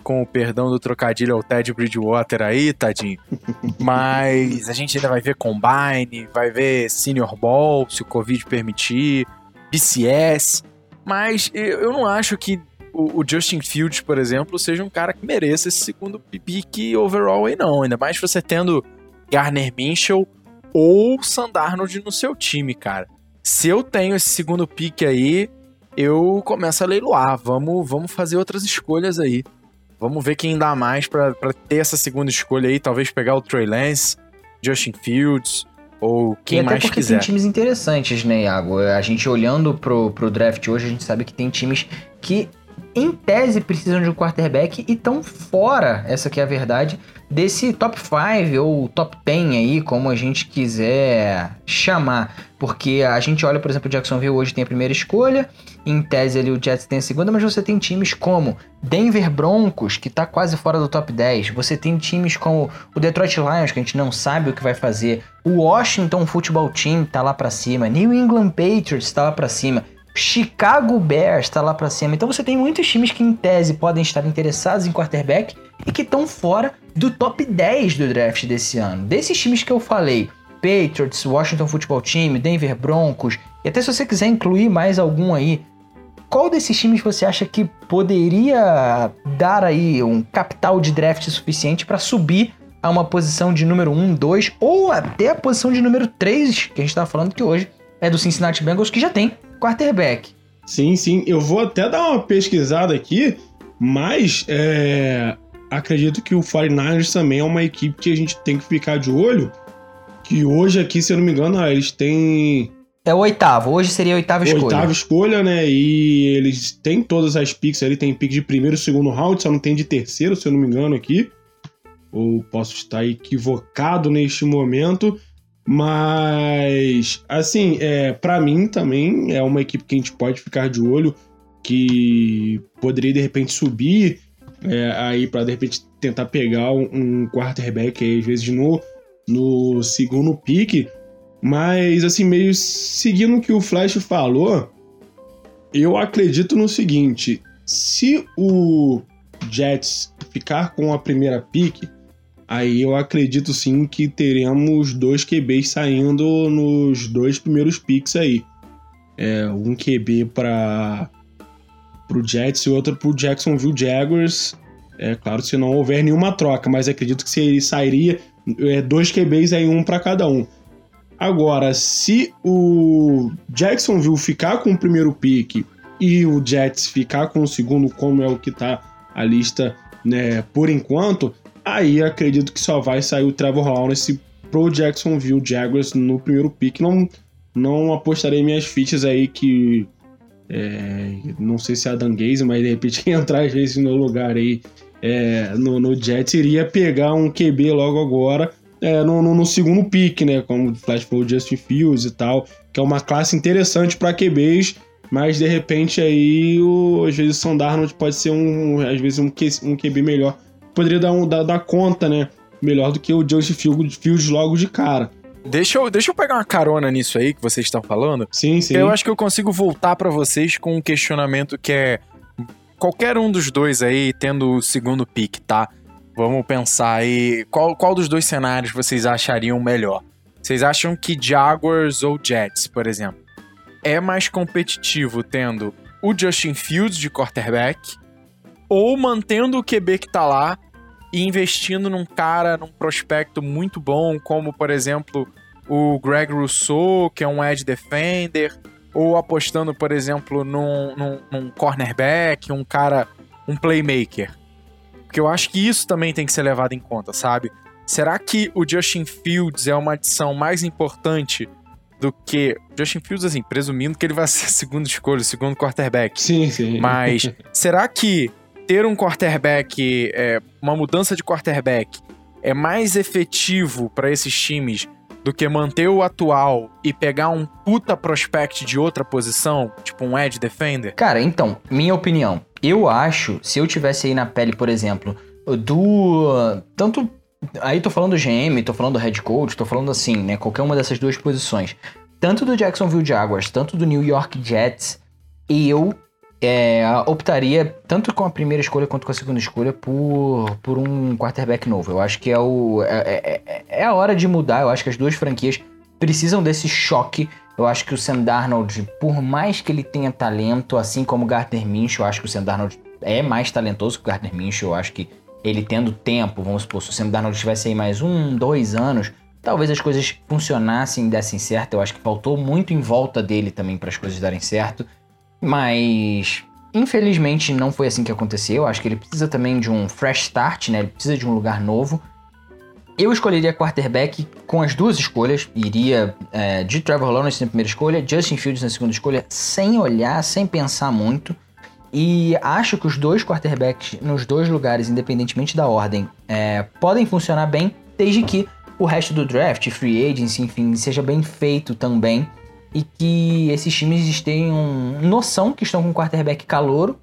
com o perdão do trocadilho ao Ted Bridgewater aí, tadinho. Mas a gente ainda vai ver Combine, vai ver Senior Ball, se o Covid permitir, BCS. Mas eu não acho que o, Justin Fields, por exemplo, seja um cara que mereça esse segundo pick overall aí, não. Ainda mais você tendo Garner Minshew ou Sandarnold no seu time, cara. Se eu tenho esse segundo pick aí, eu começo a leiloar. Vamos, vamos fazer outras escolhas aí. Vamos ver quem dá mais para ter essa segunda escolha aí, talvez pegar o Trey Lance, Justin Fields ou quem e mais porque quiser. tem times interessantes, né, Iago? A gente olhando pro, pro draft hoje, a gente sabe que tem times que em tese precisam de um quarterback e estão fora, essa que é a verdade, desse top 5 ou top 10 aí, como a gente quiser chamar. Porque a gente olha, por exemplo, o Jacksonville hoje tem a primeira escolha, em tese ali o Jets tem a segunda, mas você tem times como Denver Broncos, que está quase fora do top 10. Você tem times como o Detroit Lions, que a gente não sabe o que vai fazer. O Washington Football Team está lá para cima. New England Patriots está lá para cima. Chicago Bears está lá para cima. Então você tem muitos times que, em tese, podem estar interessados em quarterback e que estão fora do top 10 do draft desse ano. Desses times que eu falei, Patriots, Washington Football Team, Denver Broncos, e até se você quiser incluir mais algum aí, qual desses times você acha que poderia dar aí um capital de draft suficiente para subir a uma posição de número 1, 2 ou até a posição de número 3, que a gente estava falando que hoje é do Cincinnati Bengals, que já tem quarterback. Sim, sim. Eu vou até dar uma pesquisada aqui, mas é, acredito que o 49ers também é uma equipe que a gente tem que ficar de olho, Que hoje aqui, se eu não me engano, ah, eles têm. É o oitavo. Hoje seria a oitava escolha. Oitava escolha, né? E eles têm todas as picks ali. Tem pick de primeiro e segundo round, só não tem de terceiro, se eu não me engano, aqui. Ou posso estar equivocado neste momento. Mas, assim, é, para mim também é uma equipe que a gente pode ficar de olho, que poderia de repente subir é, aí para de repente tentar pegar um, quarterback aí, às vezes no, no segundo pique. Mas, assim, meio seguindo o que o Flash falou, eu acredito no seguinte: se o Jets ficar com a primeira pique, aí eu acredito sim que teremos dois QBs saindo nos dois primeiros picks aí. É, um QB para o Jets e outro para o Jacksonville Jaguars. É claro, se não houver nenhuma troca, mas acredito que ele sairia é, dois QBs aí, um para cada um. Agora, se o Jacksonville ficar com o primeiro pick e o Jets ficar com o segundo, como é o que tá a lista né, por enquanto, Aí acredito que só vai sair o Trevor Lawrence pro Jacksonville Jaguars no primeiro pick. Não, não apostarei minhas fichas aí que. É, não sei se é a Danguese, mas de repente entrar às vezes no lugar aí é, no, no Jets iria pegar um QB logo agora é, no, no, no, segundo pick, né? Como o Flash falou, Justin Fields e tal, que é uma classe interessante para QBs, mas de repente aí o, às vezes o Sam Darnold pode ser um, às vezes um, um QB melhor poderia dar, um, dar, dar conta, né? Melhor do que o Justin Fields logo de cara. Deixa eu, deixa eu pegar uma carona nisso aí que vocês estão falando. Sim, sim. Eu acho que eu consigo voltar para vocês com um questionamento que é qualquer um dos dois aí tendo o segundo pick, tá? Vamos pensar aí qual, qual dos dois cenários vocês achariam melhor. Vocês acham que Jaguars ou Jets, por exemplo, é mais competitivo tendo o Justin Fields de quarterback ou mantendo o QB que tá lá e investindo num cara, num prospecto muito bom, como por exemplo o Greg Rousseau, que é um edge defender, ou apostando, por exemplo, num, num, num cornerback, um cara, um playmaker. Porque eu acho que isso também tem que ser levado em conta, sabe? Será que o Justin Fields é uma adição mais importante do que. Justin Fields, assim, presumindo que ele vai ser a segunda escolha, o segundo quarterback. Sim, sim. Mas será que ter um quarterback, é, uma mudança de quarterback, é mais efetivo para esses times do que manter o atual e pegar um puta prospect de outra posição, tipo um edge defender? Cara, então, minha opinião, eu acho, se eu tivesse aí na pele, por exemplo, do tanto aí tô falando do GM, tô falando do head coach, tô falando assim, né, qualquer uma dessas duas posições, tanto do Jacksonville Jaguars, tanto do New York Jets, eu é, optaria, tanto com a primeira escolha quanto com a segunda escolha, por, por um quarterback novo. Eu acho que é, o, é, é, é, é a hora de mudar. Eu acho que as duas franquias precisam desse choque. Eu acho que o Sam Darnold, por mais que ele tenha talento, assim como o Gardner Minshew, eu acho que o Sam Darnold é mais talentoso que o Gardner Minshew. Eu acho que ele tendo tempo, vamos supor, se o Sam Darnold tivesse aí mais um, dois anos, talvez as coisas funcionassem e dessem certo. Eu acho que faltou muito em volta dele também para as coisas darem certo. Mas infelizmente não foi assim que aconteceu. Acho que ele precisa também de um fresh start, né? Ele precisa de um lugar novo. Eu escolheria quarterback com as duas escolhas. Iria é, de Trevor Lawrence na primeira escolha, Justin Fields na segunda escolha, sem olhar, sem pensar muito. E acho que os dois quarterbacks nos dois lugares, independentemente da ordem, é, podem funcionar bem, desde que o resto do draft, free agency, enfim, seja bem feito também e que esses times tenham noção que estão com um quarterback calouro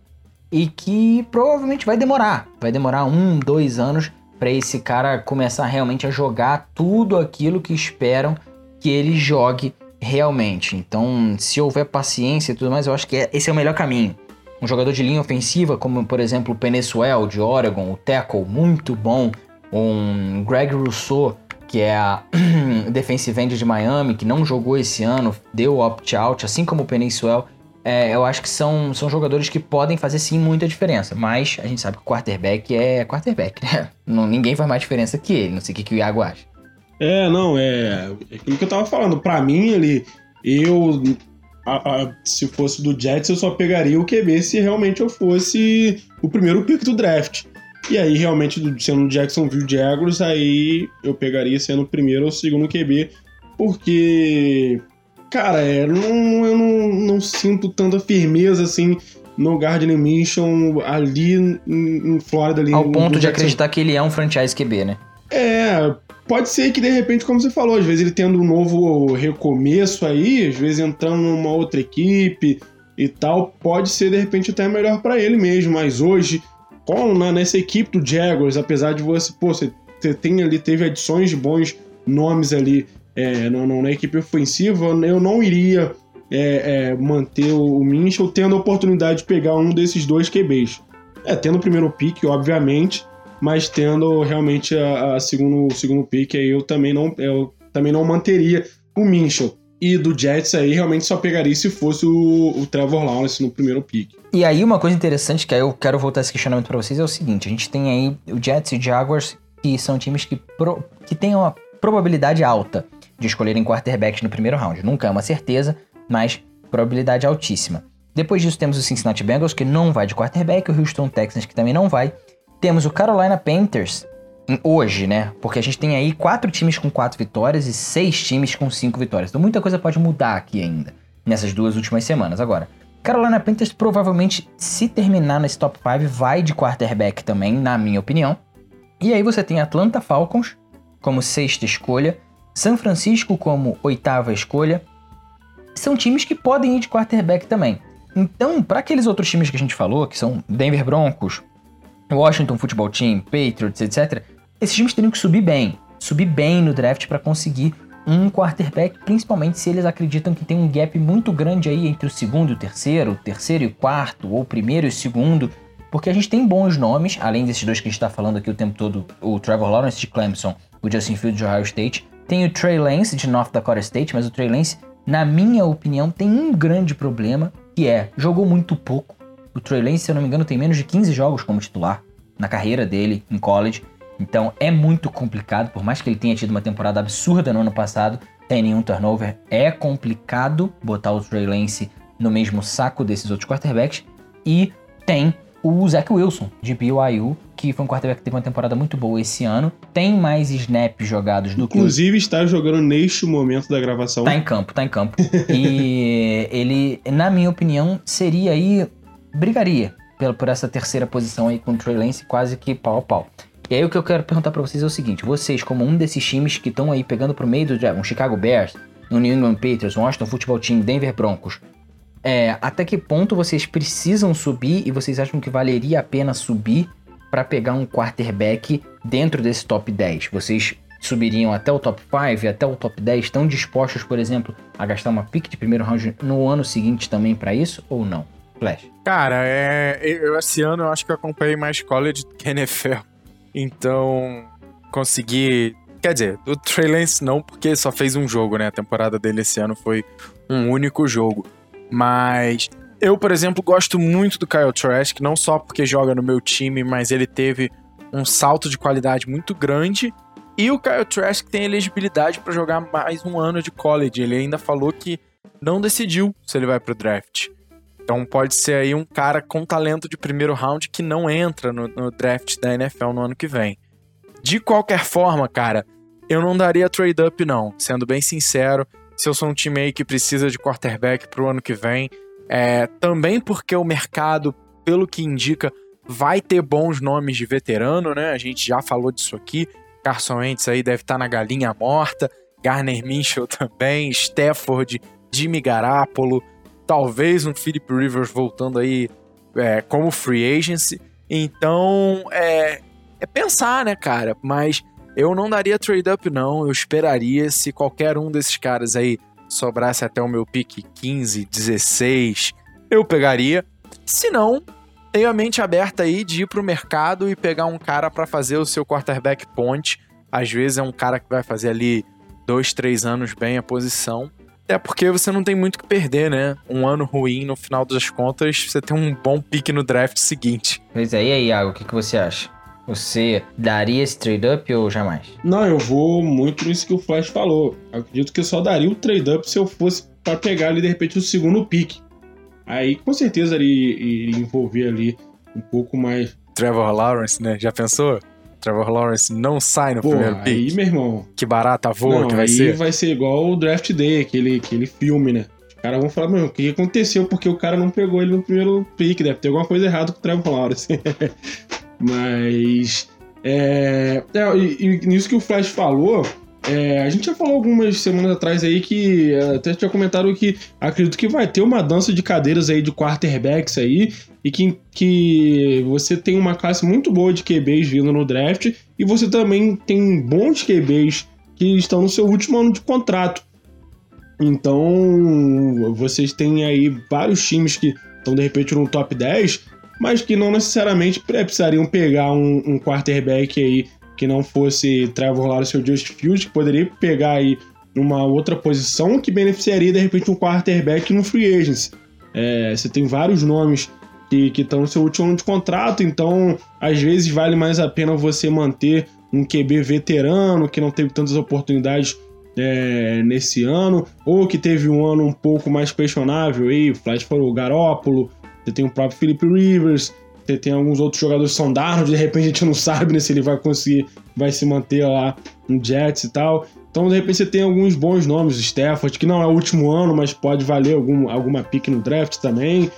e que provavelmente vai demorar. Vai demorar um, dois anos para esse cara começar realmente a jogar tudo aquilo que esperam que ele jogue realmente. Então, se houver paciência e tudo mais, eu acho que é, esse é o melhor caminho. Um jogador de linha ofensiva, como por exemplo o Penesuel de Oregon, o tackle muito bom, um Greg Rousseau que é a defensive end de Miami, que não jogou esse ano, deu opt-out, assim como o Peninsuel. É, eu acho que são, são jogadores que podem fazer sim muita diferença, mas a gente sabe que o quarterback é quarterback, né? Não, ninguém faz mais diferença que ele, não sei o que, que o Iago acha. É, não, é, é aquilo que eu tava falando. Para mim, ele, eu, a, a, se fosse do Jets, eu só pegaria o QB se realmente eu fosse o primeiro pick do draft. E aí, realmente, sendo Jacksonville Jaguars, aí eu pegaria sendo o primeiro ou segundo QB, porque, cara, é, não, eu não, não sinto tanta firmeza assim no Gardner Minshew ali em, em Flórida. Ali, Ao ponto de acreditar que ele é um franchise QB, né? É, pode ser que de repente, como você falou, às vezes ele tendo um novo recomeço aí, às vezes entrando numa outra equipe e tal, pode ser de repente até melhor para ele mesmo, mas hoje, com na, nessa equipe do Jaguars, apesar de você, pô, você, tem ali, teve adições de bons nomes ali é, no, no, na equipe ofensiva, eu não iria é, é, manter o, o Minchel tendo a oportunidade de pegar um desses dois QBs. É, tendo o primeiro pick, obviamente, mas tendo realmente a, a segundo, segundo pick, aí eu também não, eu também não manteria o Minchel. E do Jets aí realmente só pegaria se fosse o, o Trevor Lawrence no primeiro pick. E aí uma coisa interessante que eu quero voltar esse questionamento para vocês é o seguinte, a gente tem aí o Jets e o Jaguars, que são times que, pro, que têm uma probabilidade alta de escolherem quarterback no primeiro round. Nunca é uma certeza, mas probabilidade altíssima. Depois disso temos o Cincinnati Bengals, que não vai de quarterback, o Houston Texans, que também não vai, temos o Carolina Panthers hoje, né? Porque a gente tem aí quatro times com quatro vitórias e seis times com cinco vitórias. Então muita coisa pode mudar aqui ainda, nessas duas últimas semanas. Agora, Carolina Panthers provavelmente, se terminar nesse top 5, vai de quarterback também, na minha opinião. E aí você tem Atlanta Falcons como sexta escolha, São Francisco como oitava escolha. São times que podem ir de quarterback também. Então, para aqueles outros times que a gente falou, que são Denver Broncos, Washington Football Team, Patriots, etc., esses times teriam que subir bem, subir bem no draft para conseguir um quarterback, principalmente se eles acreditam que tem um gap muito grande aí entre o segundo e o terceiro, o terceiro e o quarto, ou o primeiro e o segundo, porque a gente tem bons nomes, além desses dois que a gente está falando aqui o tempo todo, o Trevor Lawrence de Clemson, o Justin Fields de Ohio State, tem o Trey Lance de North Dakota State, mas o Trey Lance, na minha opinião, tem um grande problema, que é, jogou muito pouco, o Trey Lance, se eu não me engano, tem menos de 15 jogos como titular na carreira dele em college. Então é muito complicado, por mais que ele tenha tido uma temporada absurda no ano passado, tem nenhum turnover, é complicado botar o Trey Lance no mesmo saco desses outros quarterbacks. E tem o Zach Wilson, de BYU, que foi um quarterback que teve uma temporada muito boa esse ano. Tem mais snaps jogados do que. Inclusive está jogando neste momento da gravação. Tá em campo, tá em campo. e ele, na minha opinião, seria aí brigaria por, por essa terceira posição aí com o Trey Lance quase que pau a pau. E aí o que eu quero perguntar para vocês é o seguinte: vocês, como um desses times que estão aí pegando pro meio do um Chicago Bears, um New England Patriots, Washington Football Team, Denver Broncos, é, até que ponto vocês precisam subir e vocês acham que valeria a pena subir para pegar um quarterback dentro desse top 10? Vocês subiriam até o top 5, até o top 10? Estão dispostos, por exemplo, a gastar uma pick de primeiro round no ano seguinte também para isso ou não? Flash. Cara, é, eu, esse ano eu acho que eu acompanhei mais college que NFL. Então, consegui. Quer dizer, o Trey Lance não, porque só fez um jogo, né? A temporada dele esse ano foi um único jogo. Mas eu, por exemplo, gosto muito do Kyle Trask, não só porque joga no meu time, mas ele teve um salto de qualidade muito grande. E o Kyle Trask tem elegibilidade para jogar mais um ano de college. Ele ainda falou que não decidiu se ele vai pro draft. Então pode ser aí um cara com talento de primeiro round que não entra no, no draft da NFL no ano que vem. De qualquer forma, cara, eu não daria trade up não, sendo bem sincero. Se eu sou um time aí que precisa de quarterback pro ano que vem, é, também porque o mercado, pelo que indica, vai ter bons nomes de veterano, né? A gente já falou disso aqui. Carson Wentz aí deve estar tá na galinha morta, Garner Minshew também, Stafford, Jimmy Garapolo, talvez um Philip Rivers voltando aí é, como free agency. Então, é, é pensar, né, cara? Mas eu não daria trade up, não. Eu esperaria se qualquer um desses caras aí sobrasse até o meu pick 15, 16, eu pegaria. Se não, tenho a mente aberta aí de ir pro mercado e pegar um cara para fazer o seu quarterback point. Às vezes é um cara que vai fazer ali dois, três anos bem a posição. É porque você não tem muito o que perder, né? Um ano ruim, no final das contas, você tem um bom pique no draft seguinte. Pois é, e aí, Iago, o que, que você acha? Você daria esse trade-up ou jamais? Não, eu vou muito nisso que o Flash falou. Eu acredito que eu só daria o trade-up se eu fosse para pegar ali, de repente, o segundo pique. Aí, com certeza, iria envolver ali um pouco mais Trevor Lawrence, né? Já pensou? Trevor Lawrence não sai no Pô, primeiro aí, pick. meu irmão. Que barata voa não, que vai aí ser. vai ser igual o Draft Day, aquele, aquele filme, né? Os caras vão falar, meu, o que aconteceu? Porque o cara não pegou ele no primeiro pick, deve ter alguma coisa errada com o Trevor Lawrence. Mas. É, é, e, e nisso que o Flash falou, é, a gente já falou algumas semanas atrás aí que é, até tinha comentado que acredito que vai ter uma dança de cadeiras aí de quarterbacks aí e que, que você tem uma classe muito boa de QBs vindo no draft e você também tem bons QBs que estão no seu último ano de contrato. Então, vocês têm aí vários times que estão de repente no top 10, mas que não necessariamente precisariam pegar um, um quarterback aí que não fosse Trevor Lawrence ou Just Fields, que poderia pegar aí numa outra posição que beneficiaria de repente um quarterback no free agency. É, você tem vários nomes que estão no seu último ano de contrato, então às vezes vale mais a pena você manter um QB veterano que não teve tantas oportunidades é, nesse ano, ou que teve um ano um pouco mais questionável aí, Flash falou o Garópolo, você tem o próprio Philip Rivers, tem alguns outros jogadores que são de repente a gente não sabe né, se ele vai conseguir, vai se manter lá no Jets e tal. Então, de repente, você tem alguns bons nomes, Stafford, que não é o último ano, mas pode valer algum, alguma pick no draft também.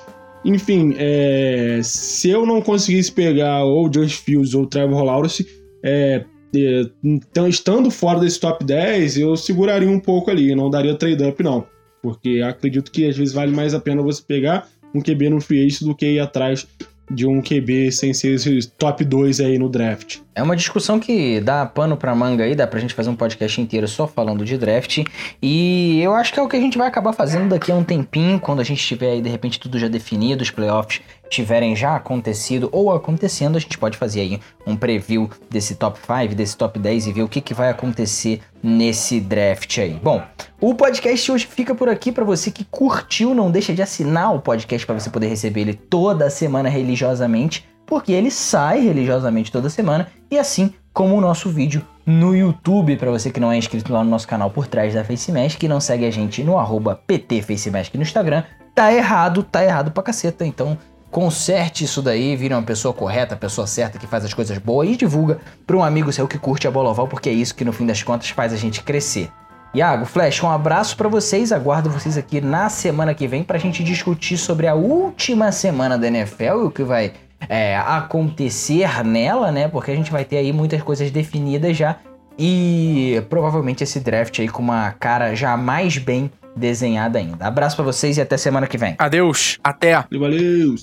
Enfim, é, se eu não conseguisse pegar ou Josh Fields ou Trevor Lawrence, é, é, então, estando fora desse top 10, eu seguraria um pouco ali, não daria trade-up não. Porque acredito que às vezes vale mais a pena você pegar um QB no free do que ir atrás de um QB sem ser esse top 2 aí no draft. É uma discussão que dá pano pra manga aí, dá pra gente fazer um podcast inteiro só falando de draft. E eu acho que é o que a gente vai acabar fazendo daqui a um tempinho, quando a gente tiver aí de repente tudo já definido, os playoffs tiverem já acontecido ou acontecendo, a gente pode fazer aí um preview desse top 5, desse top 10 e ver o que, que vai acontecer nesse draft aí. Bom, o podcast hoje fica por aqui para você que curtiu, não deixa de assinar o podcast para você poder receber ele toda semana religiosamente, porque ele sai religiosamente toda semana e assim como o nosso vídeo no YouTube, para você que não é inscrito lá no nosso canal por trás da FaceMask, que não segue a gente no arroba PTFaceMask no Instagram, tá errado, tá errado pra caceta, então conserte isso daí, vire uma pessoa correta, pessoa certa que faz as coisas boas e divulga para um amigo seu que curte a bola oval, porque é isso que no fim das contas faz a gente crescer. Iago, Flash, um abraço para vocês. Aguardo vocês aqui na semana que vem para a gente discutir sobre a última semana da NFL e o que vai é, acontecer nela, né? Porque a gente vai ter aí muitas coisas definidas já e provavelmente esse draft aí com uma cara já mais bem desenhada ainda. Abraço para vocês e até semana que vem. Adeus, até. Valeu!